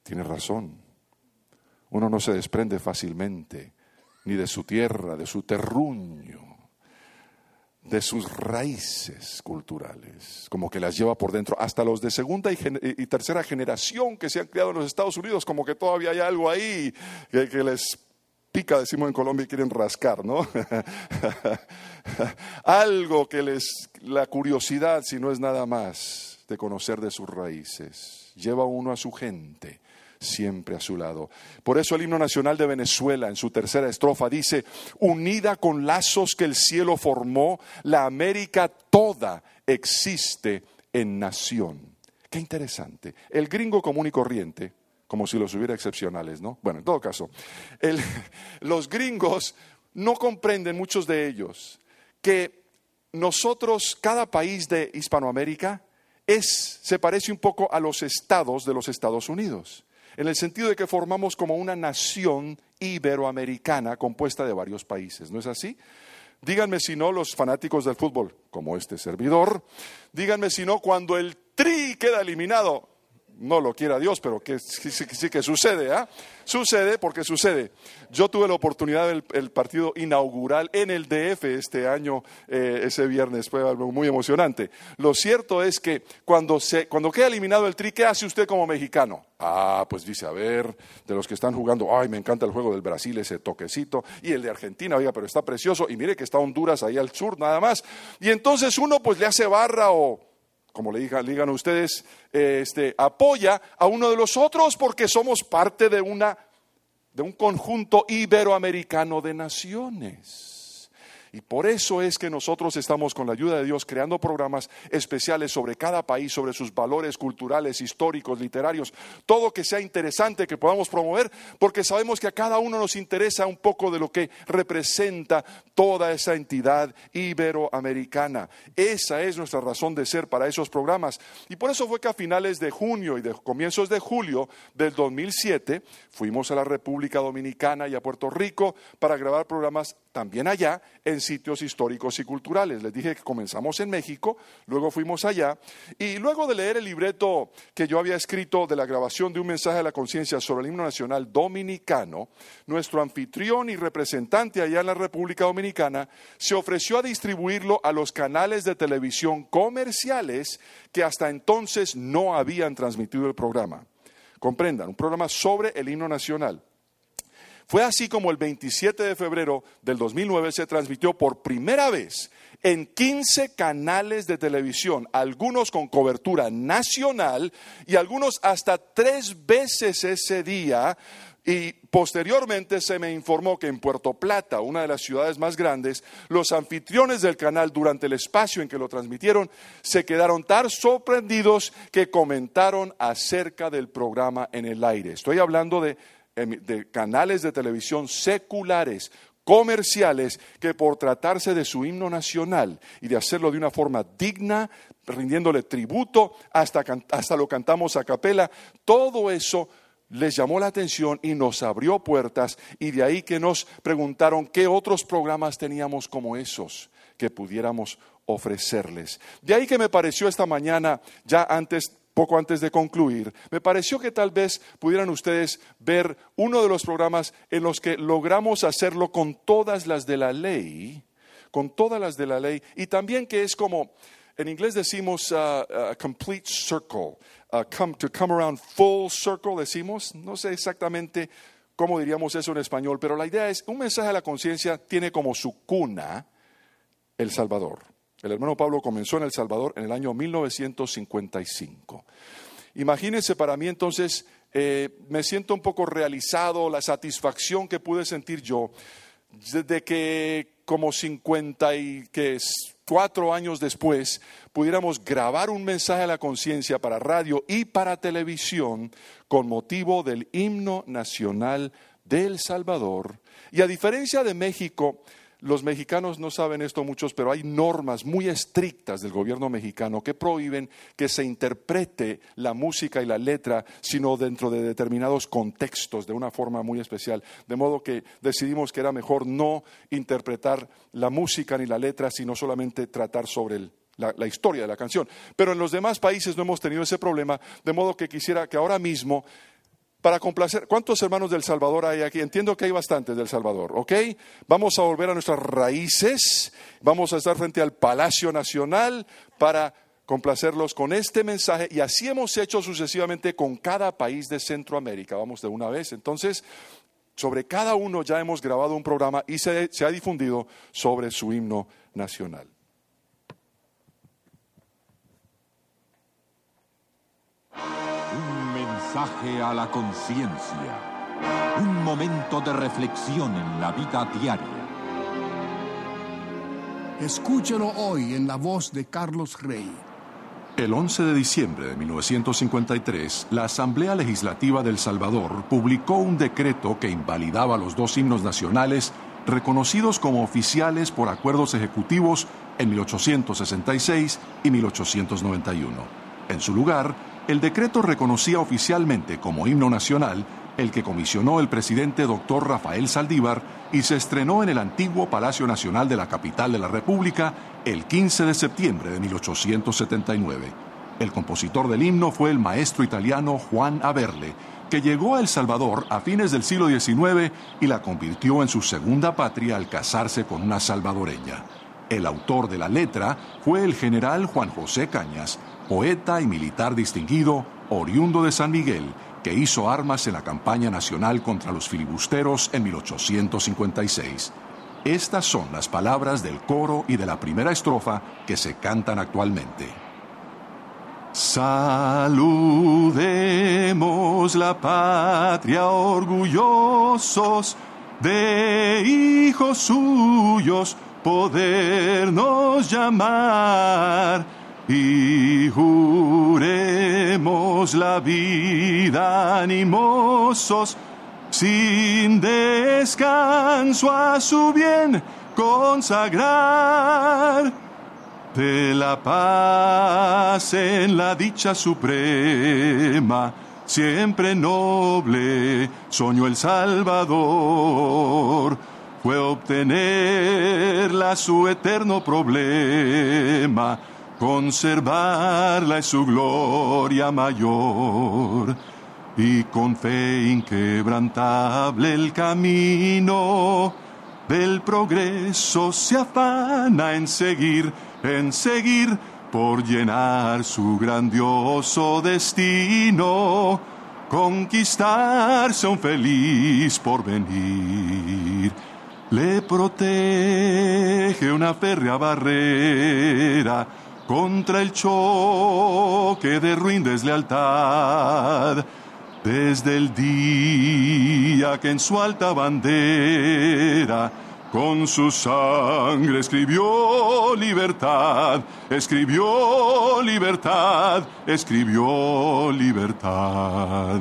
Tiene razón, uno no se desprende fácilmente ni de su tierra, de su terruño de sus raíces culturales, como que las lleva por dentro, hasta los de segunda y, tercera generación que se han criado en los Estados Unidos, como que todavía hay algo ahí que, que les pica, decimos en Colombia, y quieren rascar, ¿no? algo que les, la curiosidad, si no es nada más, de conocer de sus raíces, lleva uno a su gente siempre a su lado. Por eso el himno nacional de Venezuela en su tercera estrofa dice, unida con lazos que el cielo formó, la América toda existe en nación. Qué interesante. El gringo común y corriente, como si los hubiera excepcionales, ¿no? Bueno, en todo caso, los gringos no comprenden, muchos de ellos, que nosotros, cada país de Hispanoamérica, es, se parece un poco a los estados de los Estados Unidos en el sentido de que formamos como una nación iberoamericana compuesta de varios países, ¿no es así? Díganme si no los fanáticos del fútbol, como este servidor, díganme si no cuando el tri queda eliminado, no lo quiera Dios, pero que sí, que sucede, ¿ah? Sucede porque sucede. Yo tuve la oportunidad del partido inaugural en el DF este año, eh, ese viernes, fue algo muy emocionante. Lo cierto es que cuando, se, cuando queda eliminado el tri, ¿qué hace usted como mexicano? Ah, pues dice, a ver, de los que están jugando, ay, me encanta el juego del Brasil, ese toquecito, y el de Argentina, oiga, pero está precioso, y mire que está Honduras ahí al sur, nada más. Y entonces uno pues le hace barra o como le digan, digan ustedes, este, apoya a uno de los otros porque somos parte de, una, de un conjunto iberoamericano de naciones. Y por eso es que nosotros estamos con la ayuda de Dios creando programas especiales sobre cada país, sobre sus valores culturales, históricos, literarios, todo que sea interesante que podamos promover, porque sabemos que a cada uno nos interesa un poco de lo que representa toda esa entidad iberoamericana. Esa es nuestra razón de ser para esos programas. Y por eso fue que a finales de junio y de comienzos de julio del 2007 fuimos a la República Dominicana y a Puerto Rico para grabar programas también allá en sitios históricos y culturales. Les dije que comenzamos en México, luego fuimos allá y luego de leer el libreto que yo había escrito de la grabación de un mensaje a la conciencia sobre el himno nacional dominicano, nuestro anfitrión y representante allá en la República Dominicana se ofreció a distribuirlo a los canales de televisión comerciales que hasta entonces no habían transmitido el programa. comprendan, un programa sobre el himno nacional. Fue así como el 27 de febrero del 2009 se transmitió por primera vez en 15 canales de televisión, algunos con cobertura nacional y algunos hasta tres veces ese día. Y posteriormente se me informó que en Puerto Plata, una de las ciudades más grandes, los anfitriones del canal durante el espacio en que lo transmitieron se quedaron tan sorprendidos que comentaron acerca del programa en el aire. Estoy hablando de de canales de televisión seculares, comerciales, que por tratarse de su himno nacional y de hacerlo de una forma digna, rindiéndole tributo, hasta, hasta lo cantamos a capela, todo eso les llamó la atención y nos abrió puertas y de ahí que nos preguntaron qué otros programas teníamos como esos que pudiéramos ofrecerles. De ahí que me pareció esta mañana, ya antes poco antes de concluir, me pareció que tal vez pudieran ustedes ver uno de los programas en los que logramos hacerlo con todas las de la ley, con todas las de la ley, y también que es como, en inglés decimos uh, uh, complete circle, uh, come, to come around full circle, decimos, no sé exactamente cómo diríamos eso en español, pero la idea es, un mensaje a la conciencia tiene como su cuna El Salvador. El hermano Pablo comenzó en El Salvador en el año 1955. Imagínense para mí entonces, eh, me siento un poco realizado, la satisfacción que pude sentir yo, desde que como 54 años después pudiéramos grabar un mensaje a la conciencia para radio y para televisión con motivo del himno nacional de El Salvador. Y a diferencia de México, los mexicanos no saben esto muchos, pero hay normas muy estrictas del gobierno mexicano que prohíben que se interprete la música y la letra, sino dentro de determinados contextos, de una forma muy especial. De modo que decidimos que era mejor no interpretar la música ni la letra, sino solamente tratar sobre la, la, historia de la canción. Pero en los demás países no hemos tenido ese problema, de modo que quisiera que ahora mismo para complacer. ¿Cuántos hermanos del Salvador hay aquí? Entiendo que hay bastantes del Salvador, ¿ok? Vamos a volver a nuestras raíces, vamos a estar frente al Palacio Nacional para complacerlos con este mensaje y así hemos hecho sucesivamente con cada país de Centroamérica. Vamos de una vez. Entonces, sobre cada uno ya hemos grabado un programa y se, se ha difundido sobre su himno nacional. Mensaje a la conciencia. Un momento de reflexión en la vida diaria. Escúchelo hoy en la voz de Carlos Rey. El 11 de diciembre de 1953, la Asamblea Legislativa del Salvador publicó un decreto que invalidaba los dos himnos nacionales reconocidos como oficiales por acuerdos ejecutivos en 1866 y 1891. En su lugar, el decreto reconocía oficialmente como himno nacional el que comisionó el presidente doctor Rafael Saldívar y se estrenó en el antiguo Palacio Nacional de la capital de la República el 15 de septiembre de 1879. El compositor del himno fue el maestro italiano Juan Averle, que llegó a El Salvador a fines del siglo XIX y la convirtió en su segunda patria al casarse con una salvadoreña. El autor de la letra fue el general Juan José Cañas, poeta y militar distinguido, oriundo de San Miguel, que hizo armas en la campaña nacional contra los filibusteros en 1856. Estas son las palabras del coro y de la primera estrofa que se cantan actualmente. Saludemos la patria orgullosos de hijos suyos podernos llamar y juremos la vida animosos, sin descanso a su bien consagrar. De la paz en la dicha suprema, siempre noble, soñó el Salvador, fue obtenerla su eterno problema conservarla es su gloria mayor. Y con fe inquebrantable el camino del progreso se afana en seguir, en seguir por llenar su grandioso destino conquistarse un feliz porvenir. Le protege una férrea barrera contra el choque de ruin deslealtad. Desde el día que en su alta bandera con su sangre escribió libertad, escribió libertad, escribió libertad.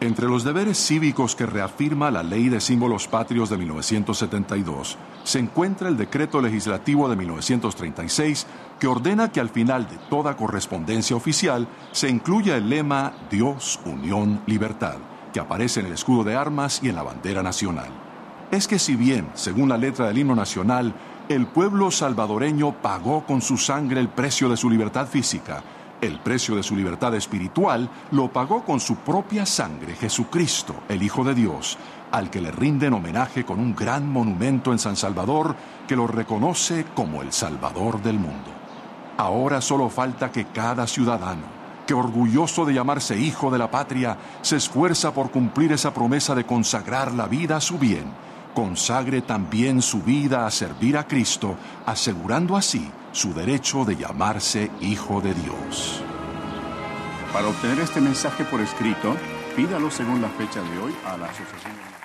Entre los deberes cívicos que reafirma la Ley de Símbolos Patrios de 1972 se encuentra el Decreto Legislativo de 1936 que ordena que al final de toda correspondencia oficial se incluya el lema Dios, Unión, Libertad, que aparece en el escudo de armas y en la bandera nacional. Es que si bien, según la letra del himno nacional, el pueblo salvadoreño pagó con su sangre el precio de su libertad física, el precio de su libertad espiritual lo pagó con su propia sangre Jesucristo, el Hijo de Dios, al que le rinden homenaje con un gran monumento en San Salvador que lo reconoce como el Salvador del mundo. Ahora solo falta que cada ciudadano, que orgulloso de llamarse hijo de la patria, se esfuerza por cumplir esa promesa de consagrar la vida a su bien consagre también su vida a servir a Cristo, asegurando así su derecho de llamarse Hijo de Dios. Para obtener este mensaje por escrito, pídalo según la fecha de hoy a la Asociación.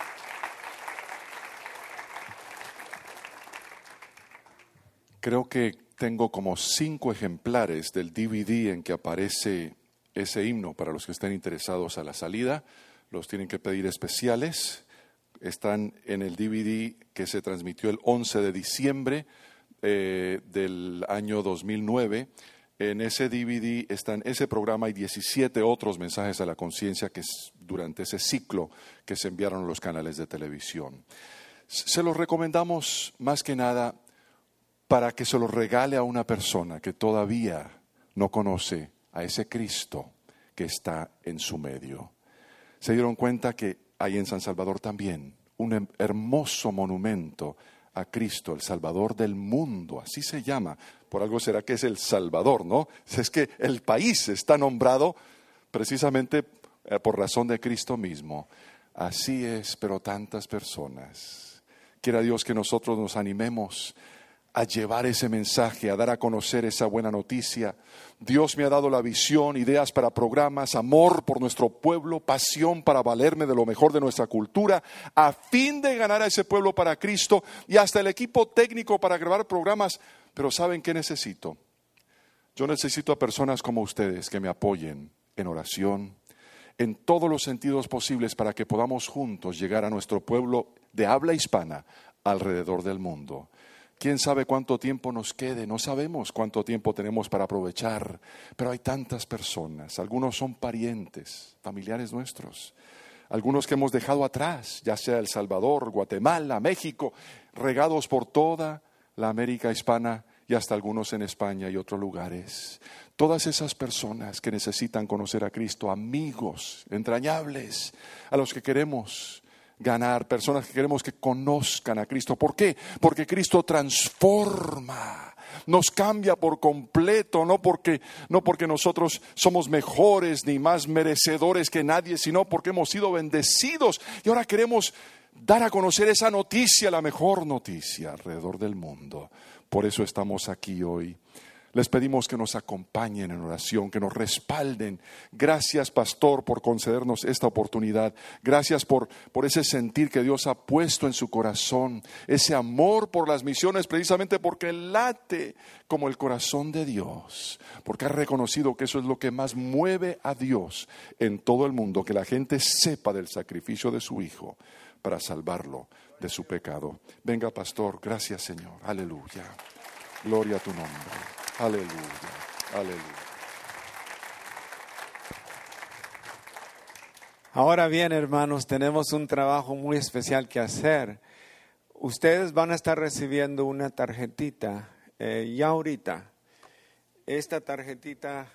Creo que tengo como cinco ejemplares del DVD en que aparece ese himno para los que estén interesados a la salida. Los tienen que pedir especiales están en el DVD que se transmitió el 11 de diciembre eh, del año 2009. En ese DVD están ese programa y 17 otros mensajes a la conciencia que durante ese ciclo que se enviaron a los canales de televisión. Se los recomendamos más que nada para que se los regale a una persona que todavía no conoce a ese Cristo que está en su medio. Se dieron cuenta que hay en San Salvador también un hermoso monumento a Cristo, el Salvador del mundo, así se llama. Por algo será que es el Salvador, ¿no? Es que el país está nombrado precisamente eh, por razón de Cristo mismo. Así es, pero tantas personas. Quiera Dios que nosotros nos animemos a llevar ese mensaje, a dar a conocer esa buena noticia. Dios me ha dado la visión, ideas para programas, amor por nuestro pueblo, pasión para valerme de lo mejor de nuestra cultura, a fin de ganar a ese pueblo para Cristo y hasta el equipo técnico para grabar programas. Pero ¿saben qué necesito? Yo necesito a personas como ustedes que me apoyen en oración, en todos los sentidos posibles para que podamos juntos llegar a nuestro pueblo de habla hispana alrededor del mundo. ¿Quién sabe cuánto tiempo nos quede? No sabemos cuánto tiempo tenemos para aprovechar, pero hay tantas personas. Algunos son parientes, familiares nuestros. Algunos que hemos dejado atrás, ya sea El Salvador, Guatemala, México, regados por toda la América hispana y hasta algunos en España y otros lugares. Todas esas personas que necesitan conocer a Cristo, amigos entrañables, a los que queremos ganar, personas que queremos que conozcan a Cristo. ¿Por qué? Porque Cristo transforma, nos cambia por completo, no porque, no porque nosotros somos mejores ni más merecedores que nadie, sino porque hemos sido bendecidos y ahora queremos dar a conocer esa noticia, la mejor noticia alrededor del mundo. Por eso estamos aquí hoy. Les pedimos que nos acompañen en oración, que nos respalden. Gracias, pastor, por concedernos esta oportunidad. Gracias por, por, ese sentir que Dios ha puesto en su corazón, ese amor por las misiones, precisamente porque late como el corazón de Dios, porque ha reconocido que eso es lo que más mueve a Dios en todo el mundo, que la gente sepa del sacrificio de su Hijo para salvarlo de su pecado. Venga, pastor, gracias, Señor. Aleluya. Gloria a tu nombre. Aleluya, aleluya. Ahora bien, hermanos, tenemos un trabajo muy especial que hacer. Ustedes van a estar recibiendo una tarjetita eh, ya ahorita. Esta tarjetita